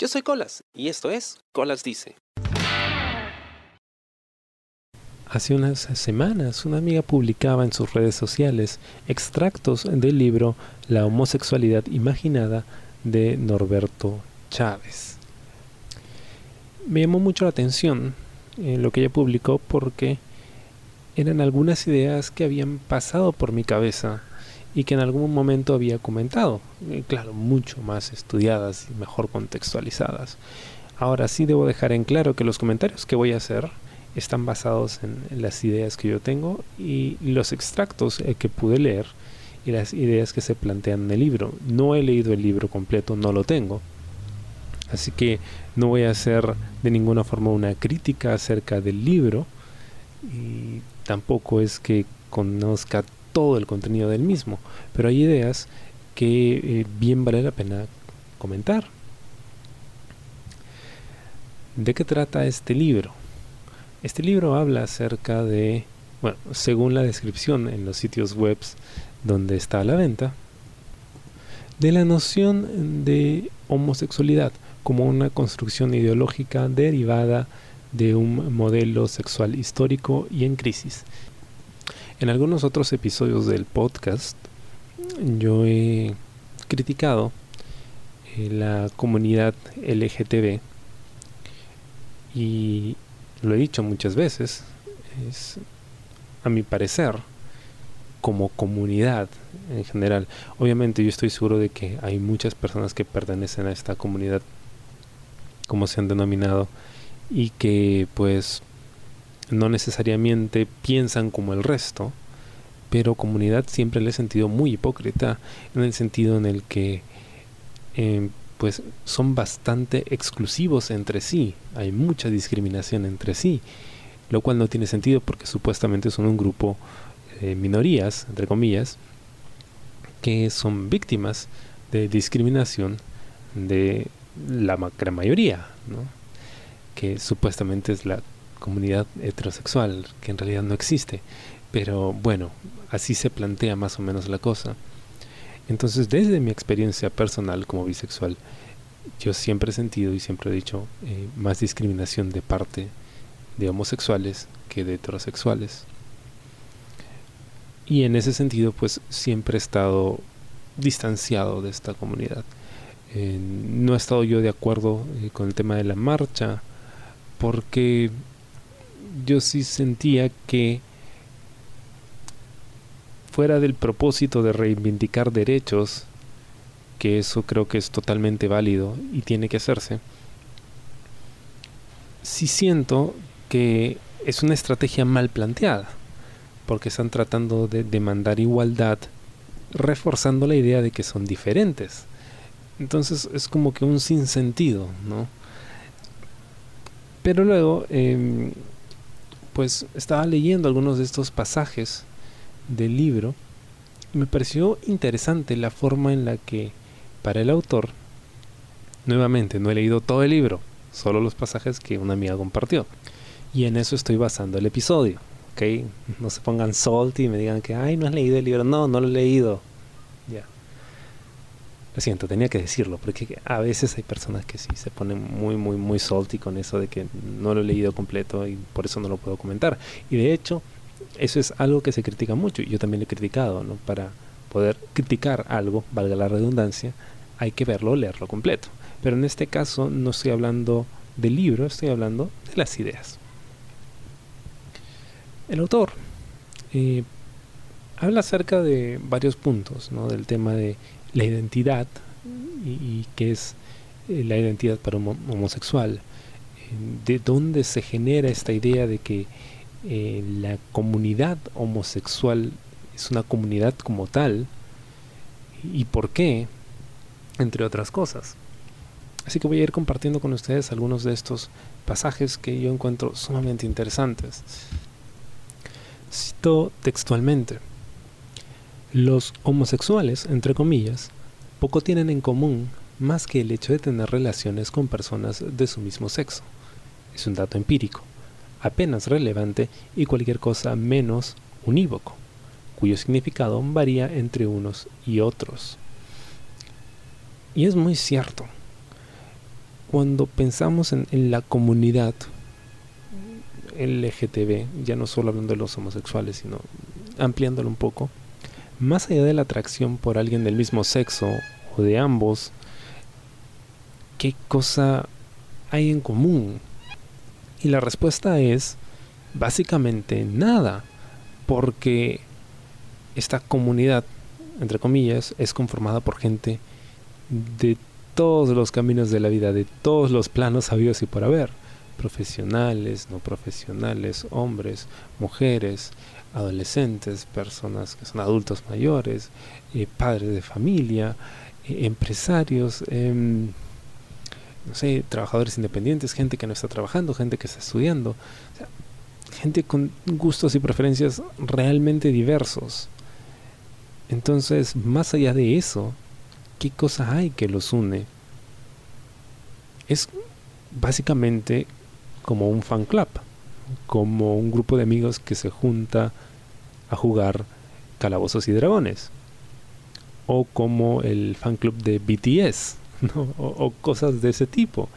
Yo soy Colas y esto es Colas Dice. Hace unas semanas una amiga publicaba en sus redes sociales extractos del libro La homosexualidad imaginada de Norberto Chávez. Me llamó mucho la atención eh, lo que ella publicó porque eran algunas ideas que habían pasado por mi cabeza y que en algún momento había comentado, eh, claro, mucho más estudiadas y mejor contextualizadas. Ahora sí debo dejar en claro que los comentarios que voy a hacer están basados en, las ideas que yo tengo y los extractos eh, que pude leer y las ideas que se plantean en el libro. No he leído el libro completo, no lo tengo. Así que no voy a hacer de ninguna forma una crítica acerca del libro y tampoco es que conozca todo el contenido del mismo, pero hay ideas que eh, bien vale la pena comentar. ¿De qué trata este libro? Este libro habla acerca de, bueno, según la descripción en los sitios web donde está a la venta, de la noción de homosexualidad como una construcción ideológica derivada de un modelo sexual histórico y en crisis, en algunos otros episodios del podcast yo he criticado eh, la comunidad LGTB y lo he dicho muchas veces, es a mi parecer como comunidad en general. Obviamente yo estoy seguro de que hay muchas personas que pertenecen a esta comunidad como se han denominado y que pues no necesariamente piensan como el resto, pero comunidad siempre le he sentido muy hipócrita en el sentido en el que em, pues son bastante exclusivos entre sí, hay mucha discriminación entre sí, lo cual no tiene sentido porque supuestamente son un grupo de minorías, entre comillas, que son víctimas de discriminación de la gran mayoría, ¿no? que supuestamente es la comunidad heterosexual, que en realidad no existe. Pero bueno, así se plantea más o menos la cosa. Entonces, desde mi experiencia personal como bisexual, yo siempre he sentido y siempre he dicho eh, más discriminación de parte de homosexuales que de heterosexuales. Y en ese sentido, pues siempre he estado distanciado de esta comunidad. Eh, no he estado yo de acuerdo eh, con el tema de la marcha, porque yo sí sentía que fuera del propósito de reivindicar derechos, que eso creo que es totalmente válido y tiene que hacerse, sí siento que es una estrategia mal planteada, porque están tratando de demandar igualdad, reforzando la idea de que son diferentes. Entonces es como que un sinsentido, ¿no? Pero luego, em, pues estaba leyendo algunos de estos pasajes del libro y me pareció interesante la forma en la que para el autor, nuevamente no he leído todo el libro, solo los pasajes que una amiga compartió. Y en eso estoy basando el episodio. ¿ok? No se pongan salty y me digan que, ay, no has leído el libro. No, no lo he leído. Ya. Lo siento, tenía que decirlo, porque a veces hay personas que sí se ponen muy, muy, muy salty con eso de que no lo he leído completo y por eso no lo puedo comentar. Y de hecho, eso es algo que se critica mucho y yo también lo he criticado, ¿no? Para poder criticar algo, valga la redundancia, hay que verlo, leerlo completo. Pero en este caso no estoy hablando del libro, estoy hablando de las ideas. El autor eh, habla acerca de varios puntos, ¿no? Del tema de la identidad y, qué es eh, la identidad para un homosexual, eh, de dónde se genera esta idea de que eh, la comunidad homosexual es una comunidad como tal y por qué, entre otras cosas. Así que voy a ir compartiendo con ustedes algunos de estos pasajes que yo encuentro sumamente interesantes. Cito textualmente. Los homosexuales, entre comillas, poco tienen en común más que el hecho de tener relaciones con personas de su mismo sexo. Es un dato empírico, apenas relevante y cualquier cosa menos unívoco, cuyo significado varía entre unos y otros. Y es muy cierto. cuando pensamos en, la comunidad LGTB, ya no solo hablando de los homosexuales, sino ampliándolo un poco, más allá de la atracción por alguien del mismo sexo o de ambos, ¿qué cosa hay en común? Y la respuesta es básicamente nada, porque esta comunidad, entre comillas, es conformada por gente de todos los caminos de la vida, de todos los planos habidos y por haber, profesionales, no profesionales, hombres, mujeres, adolescentes, personas que son adultos mayores, eh, padres de familia, eh, empresarios, em, no sé, trabajadores independientes, gente que no está trabajando, gente que está estudiando, gente con gustos y preferencias realmente diversos. Entonces, más allá de eso, ¿qué cosa hay que los une? Es básicamente como un fan club, como un grupo de amigos que se junta a jugar calabozos y dragones, o como el fan club de BTS, o, cosas de ese tipo.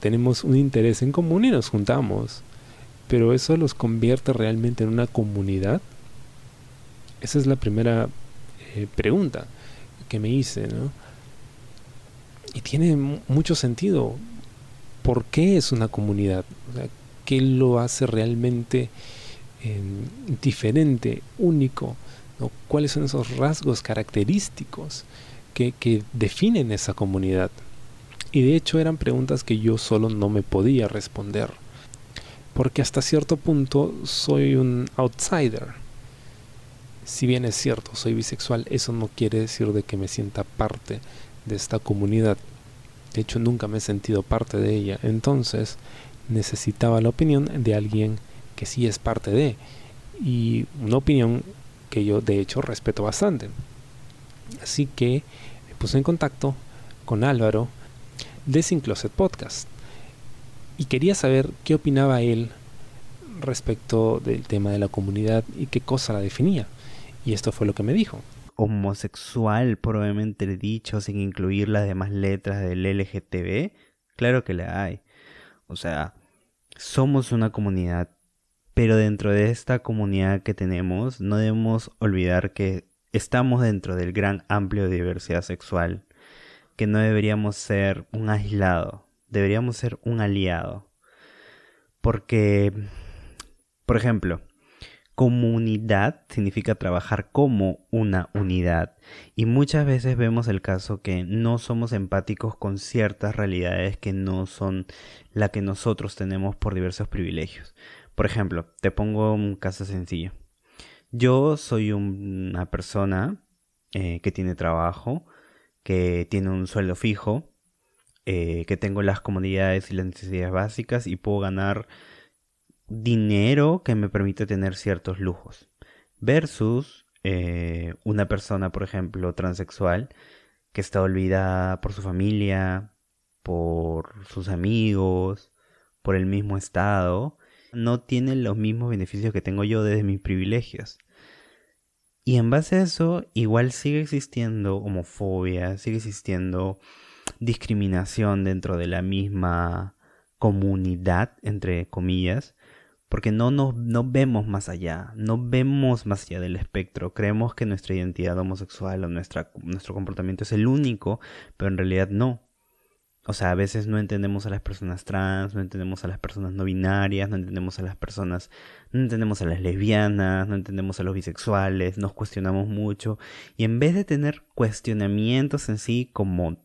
Tenemos un interés en común y nos juntamos, pero eso los convierte realmente en una comunidad. Esa es la primera eh, pregunta que me hice. Y tiene mucho sentido. ¿Por qué es una comunidad? ¿Qué lo hace realmente em, diferente, único? ¿Cuáles son esos rasgos característicos que, que definen esa comunidad? Y de hecho eran preguntas que yo solo no me podía responder. Porque hasta cierto punto soy un outsider si bien es cierto, soy bisexual, eso no quiere decir de que me sienta parte de esta comunidad. De hecho, nunca me he sentido parte de ella. Entonces, necesitaba la opinión de alguien que sí es parte de. Y una opinión que yo, de hecho, respeto bastante. Así que me puse en contacto con Álvaro de Sin Closet Podcast. Y quería saber qué opinaba él respecto del tema de la comunidad y qué cosa la definía. Y esto fue lo que me dijo. Homosexual, probablemente dicho, sin incluir las demás letras del LGTB. Claro que la hay. O sea, somos una comunidad, pero dentro de esta comunidad que tenemos, no debemos olvidar que estamos dentro del gran amplio de diversidad sexual, que no deberíamos ser un aislado, deberíamos ser un aliado. Porque, por ejemplo, comunidad significa trabajar como una unidad y muchas veces vemos el caso que no somos empáticos con ciertas realidades que no son la que nosotros tenemos por diversos privilegios. Por ejemplo, te pongo un caso sencillo. Yo soy una persona eh, que tiene trabajo, que tiene un sueldo fijo, eh, que tengo las comodidades y las necesidades básicas y puedo ganar dinero que me permite tener ciertos lujos. Versus eh, una persona, por ejemplo, transexual, que está olvidada por su familia, por sus amigos, por el mismo estado, no tiene los mismos beneficios que tengo yo desde mis privilegios. Y en base a eso, igual sigue existiendo homofobia, sigue existiendo discriminación dentro de la misma comunidad, entre comillas, porque no nos no vemos más allá, no vemos más allá del espectro. Creemos que nuestra identidad homosexual o nuestra, nuestro comportamiento es el único, pero en realidad no. O sea, a veces no entendemos a las personas trans, no entendemos a las personas no binarias, no entendemos a las personas, no entendemos a las lesbianas, no entendemos a los bisexuales, nos cuestionamos mucho. Y en vez de tener cuestionamientos en sí como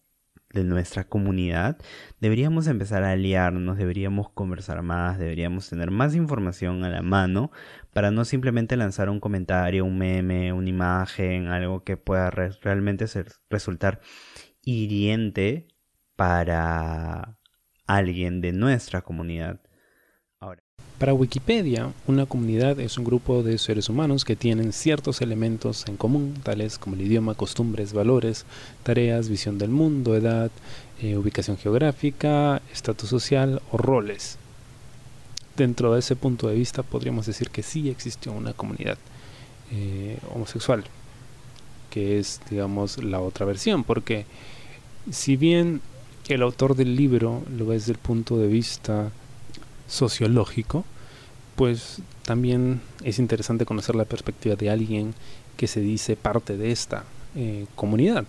de nuestra comunidad, deberíamos empezar a aliarnos, deberíamos conversar más, deberíamos tener más información a la mano para no simplemente lanzar un comentario, un meme, una imagen, algo que pueda realmente ser, resultar hiriente para alguien de nuestra comunidad. Para Wikipedia, una comunidad es un grupo de seres humanos que tienen ciertos elementos en común, tales como el idioma, costumbres, valores, tareas, visión del mundo, edad, eh, ubicación geográfica, estatus social o roles. Dentro de ese punto de vista podríamos decir que sí existió una comunidad eh, homosexual, que es, digamos, la otra versión, porque si bien el autor del libro lo ve desde el punto de vista sociológico, pues también es interesante conocer la perspectiva de alguien que se dice parte de esta eh, comunidad,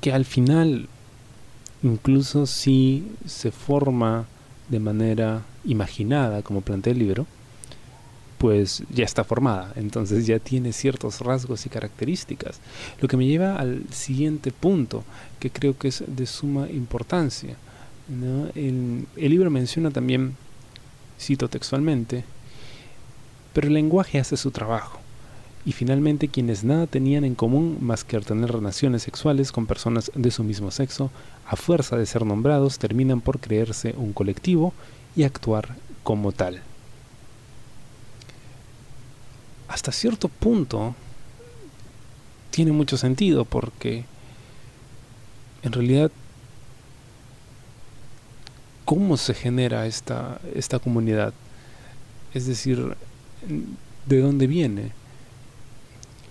que al final incluso si se forma de manera imaginada, como plantea el libro, pues ya está formada, entonces ya tiene ciertos rasgos y características. Lo que me lleva al siguiente punto, que creo que es de suma importancia. El, el libro menciona también, cito textualmente, pero el lenguaje hace su trabajo. Y finalmente quienes nada tenían en común más que tener relaciones sexuales con personas de su mismo sexo, a fuerza de ser nombrados, terminan por creerse un colectivo y actuar como tal. Hasta cierto punto tiene mucho sentido porque en realidad cómo se genera esta, esta comunidad, es decir, de dónde viene.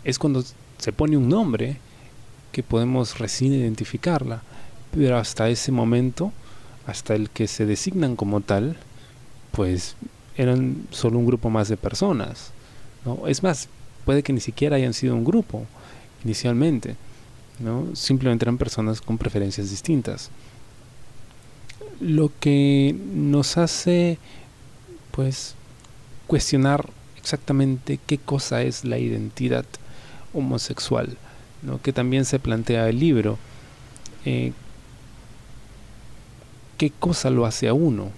Es cuando se pone un nombre que podemos recién identificarla pero hasta ese momento, hasta el que se designan como tal, pues eran solo un grupo más de personas. ¿no? Es más, puede que ni siquiera hayan sido un grupo inicialmente, ¿no? simplemente eran personas con preferencias distintas. Lo que nos hace pues cuestionar exactamente qué cosa es la identidad homosexual, ¿no? que también se plantea el libro. Eh, qué cosa lo hace a uno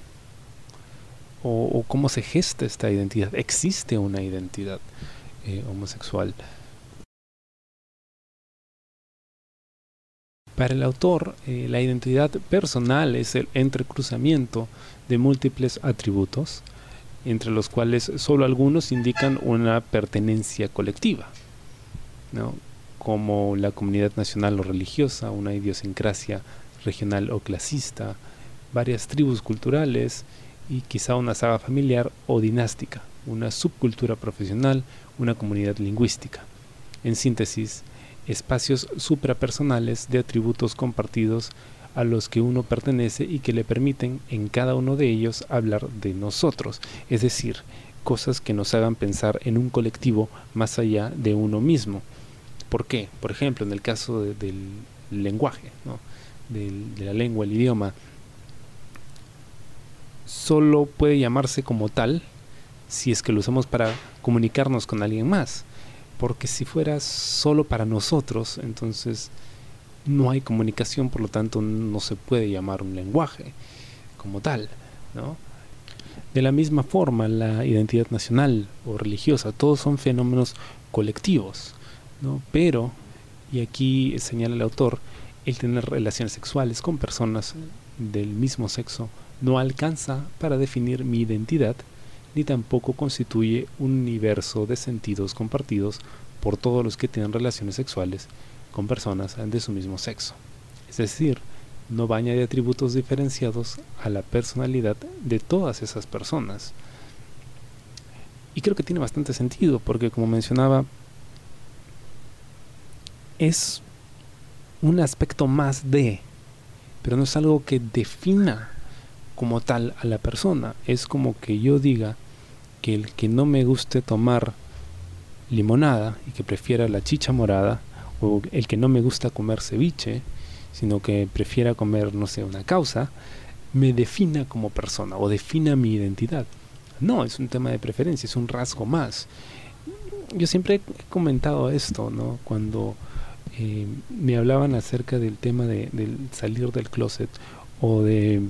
o, cómo se gesta esta identidad. Existe una identidad eh, homosexual. Para el autor, eh, la identidad personal es el entrecruzamiento de múltiples atributos, entre los cuales solo algunos indican una pertenencia colectiva, como la comunidad nacional o religiosa, una idiosincrasia regional o clasista, varias tribus culturales y quizá una saga familiar o dinástica, una subcultura profesional, una comunidad lingüística. En síntesis, espacios suprapersonales de atributos compartidos a los que uno pertenece y que le permiten en cada uno de ellos hablar de nosotros, es decir, cosas que nos hagan pensar en un colectivo más allá de uno mismo. ¿Por qué? Por ejemplo, en el caso del lenguaje, de la lengua, el idioma, solo puede llamarse como tal si es que lo usamos para comunicarnos con alguien más. Porque si fuera solo para nosotros, entonces no hay comunicación, por lo tanto no se puede llamar un lenguaje como tal, ¿no? De la misma forma, la identidad nacional o religiosa, todos son fenómenos colectivos, ¿no? Pero, y aquí señala el autor, el tener relaciones sexuales con personas del mismo sexo no alcanza para definir mi identidad, ni tampoco constituye un universo de sentidos compartidos por todos los que tienen relaciones sexuales con personas de su mismo sexo. Es decir, no va a añadir atributos diferenciados a la personalidad de todas esas personas. Y creo que tiene bastante sentido, porque como mencionaba, es un aspecto más de, pero no es algo que defina como tal a la persona. Es como que yo diga que el que no me guste tomar limonada y que prefiera la chicha morada, o el que no me gusta comer ceviche, sino que prefiera comer, no sé, una causa, me defina como persona o defina mi identidad. No, es un tema de preferencia, es un rasgo más. Yo siempre he comentado esto, ¿no? Cuando eh, me hablaban acerca del tema de, del salir del closet o de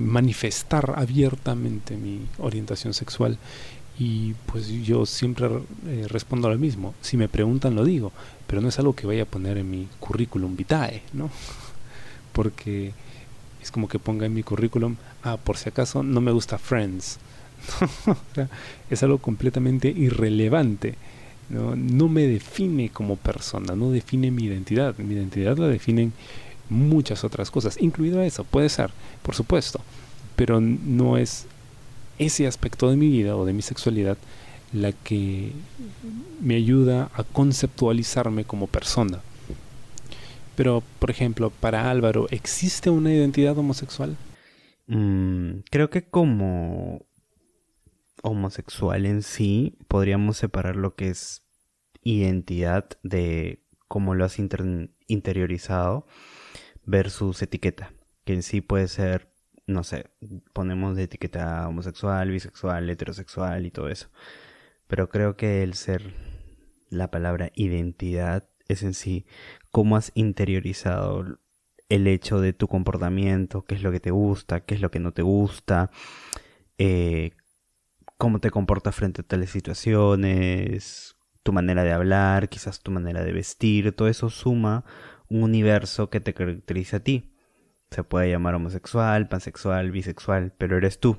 manifestar abiertamente mi orientación sexual y pues yo siempre eh, respondo lo mismo. Si me preguntan lo digo, pero no es algo que vaya a poner en mi currículum vitae, ¿no? Porque es como que ponga en mi currículum, ah, por si acaso no me gusta Friends. es algo completamente irrelevante. ¿no? no me define como persona, no define mi identidad. Mi identidad la definen muchas otras cosas, incluido eso, puede ser, por supuesto, pero no es ese aspecto de mi vida o de mi sexualidad la que me ayuda a conceptualizarme como persona. Pero, por ejemplo, para Álvaro, ¿existe una identidad homosexual? Mm, creo que como homosexual en sí, podríamos separar lo que es identidad de cómo lo has interiorizado versus etiqueta, que en sí puede ser, no sé, ponemos de etiqueta homosexual, bisexual, heterosexual y todo eso. Pero creo que el ser, la palabra identidad es en sí cómo has interiorizado el hecho de tu comportamiento, qué es lo que te gusta, qué es lo que no te gusta, eh, cómo te comportas frente a tales situaciones, tu manera de hablar, quizás tu manera de vestir, todo eso suma un universo que te caracteriza a ti. Se puede llamar homosexual, pansexual, bisexual, pero eres tú.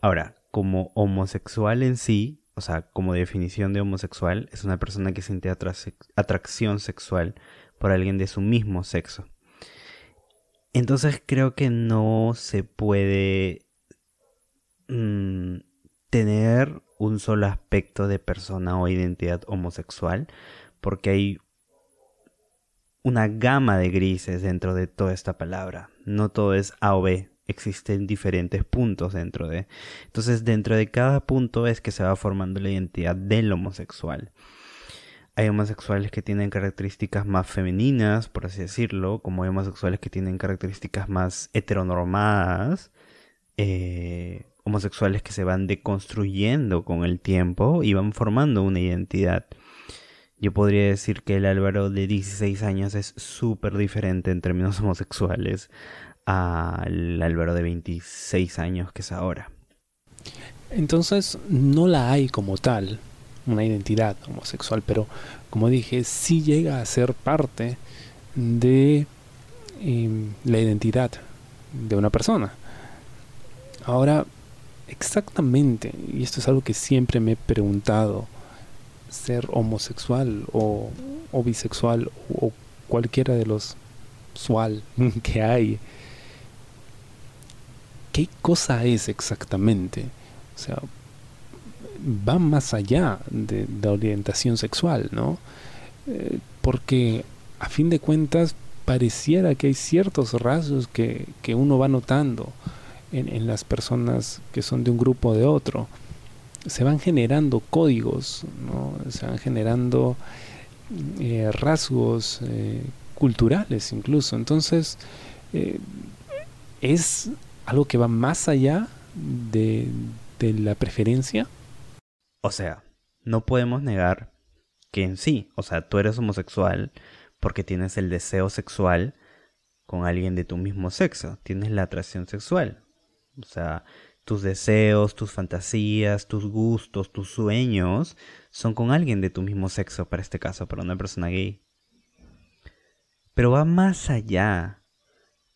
Ahora, como homosexual en sí, o sea, como definición de homosexual, es una persona que siente atracción sexual por alguien de su mismo sexo. Entonces creo que no se puede mm, tener un solo aspecto de persona o identidad homosexual, porque hay una gama de grises dentro de toda esta palabra. No todo es A o B, existen diferentes puntos dentro de. Entonces, dentro de cada punto es que se va formando la identidad del homosexual. Hay homosexuales que tienen características más femeninas, por así decirlo, como hay homosexuales que tienen características más heteronormadas, eh, homosexuales que se van deconstruyendo con el tiempo y van formando una identidad. Yo podría decir que el Álvaro de 16 años es súper diferente en términos homosexuales al Álvaro de 26 años que es ahora. Entonces no la hay como tal, una identidad homosexual, pero como dije, sí llega a ser parte de em, la identidad de una persona. Ahora, exactamente, y esto es algo que siempre me he preguntado, ser homosexual o, bisexual o cualquiera de los sual que hay, ¿qué cosa es exactamente? O sea, va más allá de, la orientación sexual, ¿no? Eh, porque a fin de cuentas pareciera que hay ciertos rasgos que, uno va notando en, las personas que son de un grupo o de otro. Se van generando códigos, ¿no? se van generando eh, rasgos eh, culturales incluso. Entonces, es algo que va más allá de, de la preferencia. O sea, no podemos negar que en sí, o sea, tú eres homosexual porque tienes el deseo sexual con alguien de tu mismo sexo, tienes la atracción sexual. O sea, tus deseos, tus fantasías, tus gustos, tus sueños son con alguien de tu mismo sexo, para este caso, para una persona gay. Pero va más allá.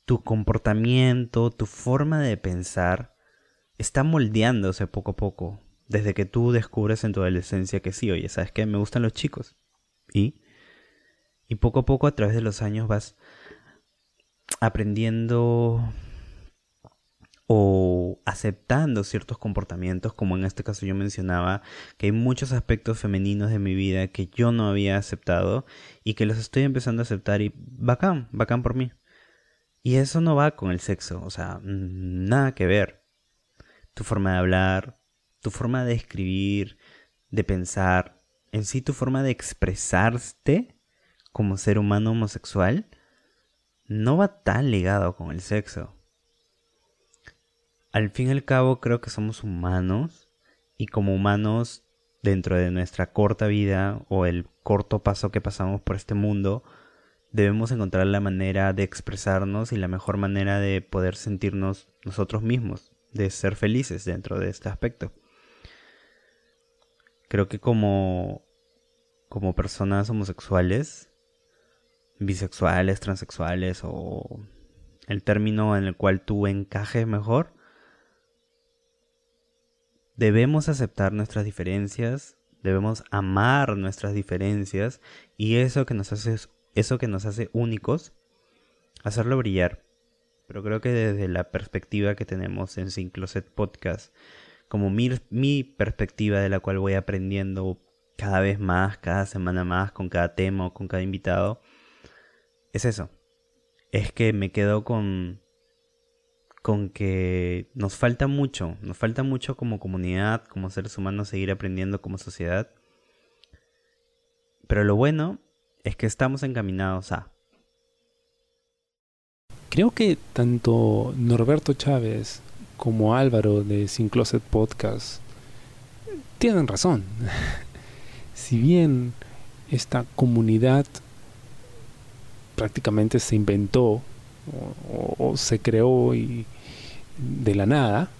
Tu comportamiento, tu forma de pensar está moldeándose poco a poco desde que tú descubres en tu adolescencia que sí, oye, ¿sabes qué? Me gustan los chicos. Y, y poco a poco a través de los años vas aprendiendo o aceptando ciertos comportamientos, como en este caso yo mencionaba, que hay muchos aspectos femeninos de mi vida que yo no había aceptado y que los estoy empezando a aceptar y bacán, bacán por mí. Y eso no va con el sexo, o sea, nada que ver. Tu forma de hablar, tu forma de escribir, de pensar, en sí tu forma de expresarte como ser humano homosexual, no va tan ligado con el sexo. Al fin y al cabo creo que somos humanos y como humanos dentro de nuestra corta vida o el corto paso que pasamos por este mundo, debemos encontrar la manera de expresarnos y la mejor manera de poder sentirnos nosotros mismos, de ser felices dentro de este aspecto. Creo que como, como personas homosexuales, bisexuales, transexuales o el término en el cual tú encajes mejor, debemos aceptar nuestras diferencias, debemos amar nuestras diferencias y eso que nos hace, eso que nos hace únicos, hacerlo brillar. Pero creo que desde la perspectiva que tenemos en Sin Closet Podcast, como mi, mi perspectiva de la cual voy aprendiendo cada vez más, cada semana más, con cada tema o con cada invitado, es eso. Es que me quedo con con que nos falta mucho, nos falta mucho como comunidad, como seres humanos seguir aprendiendo como sociedad. Pero lo bueno es que estamos encaminados a. Creo que tanto Norberto Chávez como Álvaro de Sin Closet Podcast tienen razón. si bien esta comunidad prácticamente se inventó o, se creó y de la nada,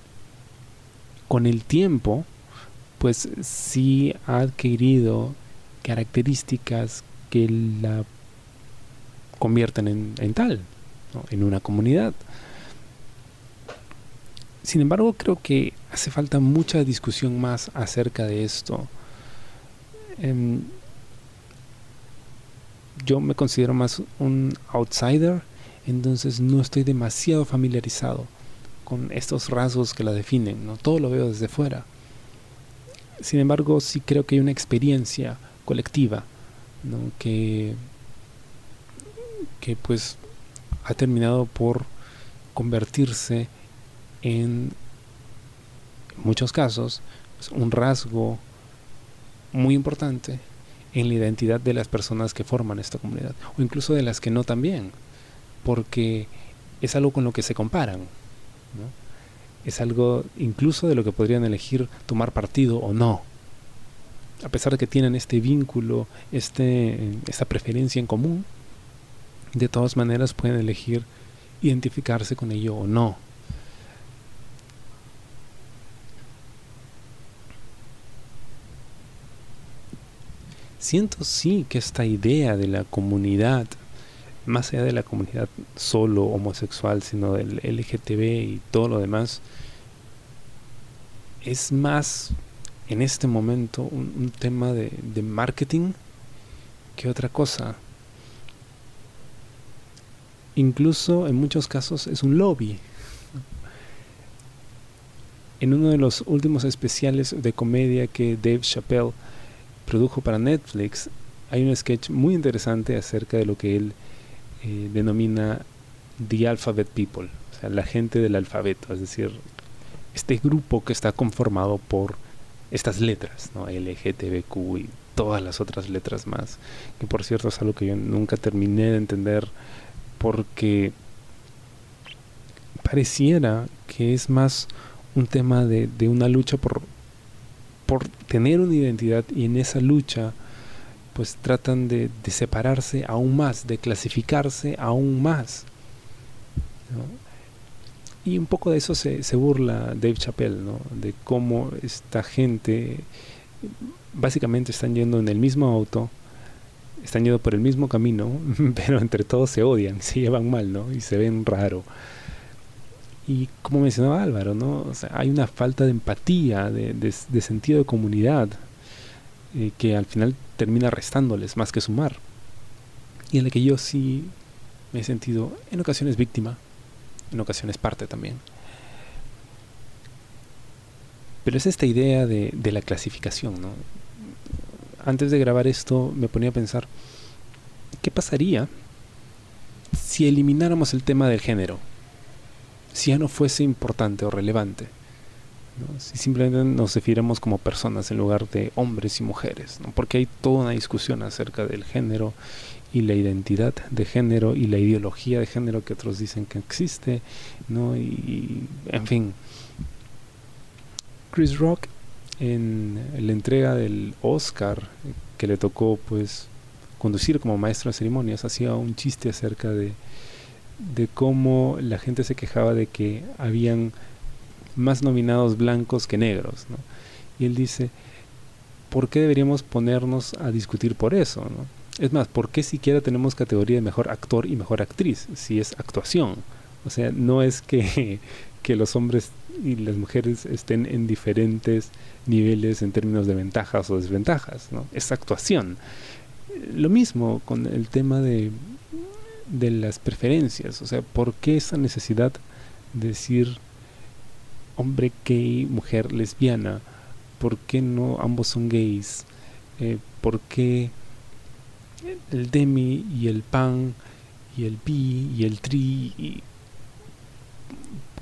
con el tiempo, pues sí ha adquirido características que la convierten en, tal, en una comunidad. Sin embargo, creo que hace falta mucha discusión más acerca de esto. Em, yo me considero más un outsider entonces no estoy demasiado familiarizado con estos rasgos que la definen, ¿no? Todo lo veo desde fuera. Sin embargo, sí creo que hay una experiencia colectiva, que, que pues ha terminado por convertirse en, muchos casos, pues, un rasgo muy importante en la identidad de las personas que forman esta comunidad, o incluso de las que no también porque es algo con lo que se comparan. Es algo incluso de lo que podrían elegir tomar partido o no. A pesar de que tienen este vínculo, este, esta preferencia en común, de todas maneras pueden elegir identificarse con ello o no. Siento sí que esta idea de la comunidad más allá de la comunidad solo homosexual, sino del LGTB y todo lo demás, es más en este momento un, tema de, marketing que otra cosa. Incluso en muchos casos es un lobby. En uno de los últimos especiales de comedia que Dave Chappelle produjo para Netflix, hay un sketch muy interesante acerca de lo que él eh, denomina The Alphabet People, o sea, la gente del alfabeto, es decir, este grupo que está conformado por estas letras, ¿no? LGTBQ y todas las otras letras más, que por cierto es algo que yo nunca terminé de entender porque pareciera que es más un tema de, de una lucha por, por tener una identidad y en esa lucha pues tratan de, separarse aún más, de clasificarse aún más. Y un poco de eso se, burla Dave Chappelle, ¿no? de cómo esta gente básicamente están yendo en el mismo auto, están yendo por el mismo camino, pero entre todos se odian, se llevan mal, ¿no? Y se ven raro. Y como mencionaba Álvaro, ¿no? hay una falta de empatía, de, sentido de comunidad, eh, que al final termina restándoles más que sumar. Y en la que yo sí me he sentido en ocasiones víctima, en ocasiones parte también. Pero es esta idea de, la clasificación, ¿no? Antes de grabar esto me ponía a pensar, ¿qué pasaría si elimináramos el tema del género? Si ya no fuese importante o relevante si simplemente nos definiéramos como personas en lugar de hombres y mujeres, porque hay toda una discusión acerca del género y la identidad de género y la ideología de género que otros dicen que existe, ¿no? y en fin. Chris Rock en la entrega del Oscar que le tocó pues conducir como maestro de ceremonias hacía un chiste acerca de de cómo la gente se quejaba de que habían más nominados blancos que negros. Y él dice, ¿por qué deberíamos ponernos a discutir por eso? ¿no? Es más, ¿por qué siquiera tenemos categoría de mejor actor y mejor actriz si es actuación? O sea, no es que, que los hombres y las mujeres estén en diferentes niveles en términos de ventajas o desventajas, ¿no? Es actuación. Lo mismo con el tema de, de las preferencias, o sea, ¿por qué esa necesidad de decir hombre gay, mujer lesbiana? ¿Por qué no ambos son gays? Eh, ¿Por qué el demi y el pan y el bi y el tri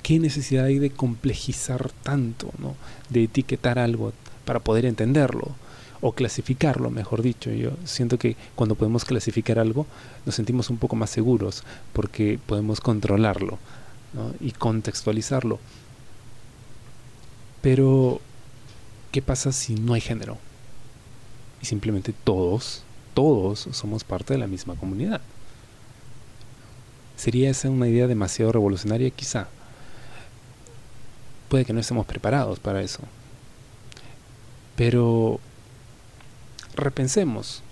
qué necesidad hay de complejizar tanto, ¿no? De etiquetar algo para poder entenderlo o clasificarlo, mejor dicho. Yo siento que cuando podemos clasificar algo nos sentimos un poco más seguros porque podemos controlarlo y contextualizarlo. Pero, ¿qué pasa si no hay género? Y simplemente todos, todos somos parte de la misma comunidad. ¿Sería esa una idea demasiado revolucionaria? Quizá. Puede que no estemos preparados para eso. Pero repensemos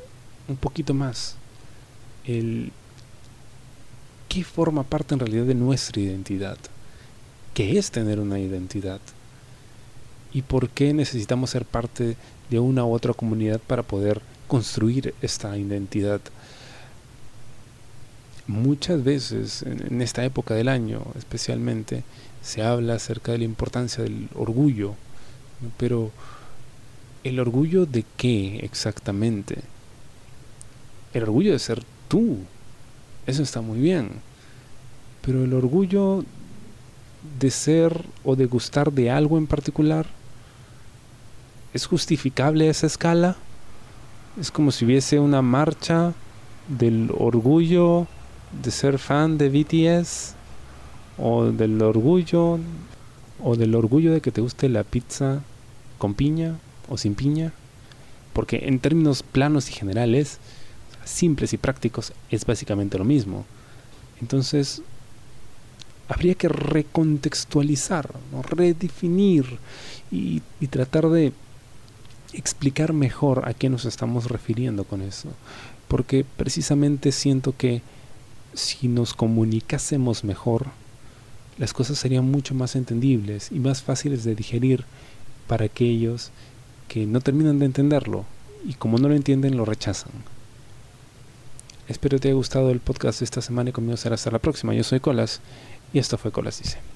un poquito más el qué forma parte en realidad de nuestra identidad, qué es tener una identidad y por qué necesitamos ser parte de una u otra comunidad para poder construir esta identidad. Muchas veces en esta época del año especialmente se habla acerca de la importancia del orgullo, pero ¿El orgullo de qué exactamente? El orgullo de ser tú. Eso está muy bien. Pero el orgullo de ser o de gustar de algo en particular, ¿es justificable esa escala? Es como si hubiese una marcha del orgullo de ser fan de BTS o del orgullo o del orgullo de que te guste la pizza con piña o sin piña, porque en términos planos y generales, simples y prácticos, es básicamente lo mismo. Entonces, habría que recontextualizar, redefinir y, y tratar de explicar mejor a qué nos estamos refiriendo con eso. Porque precisamente siento que si nos comunicásemos mejor, las cosas serían mucho más entendibles y más fáciles de digerir para aquellos que no terminan de entenderlo y como no lo entienden lo rechazan. Espero te haya gustado el podcast de esta semana y conmigo será hasta la próxima. Yo soy Colas y esto fue Colas Dice.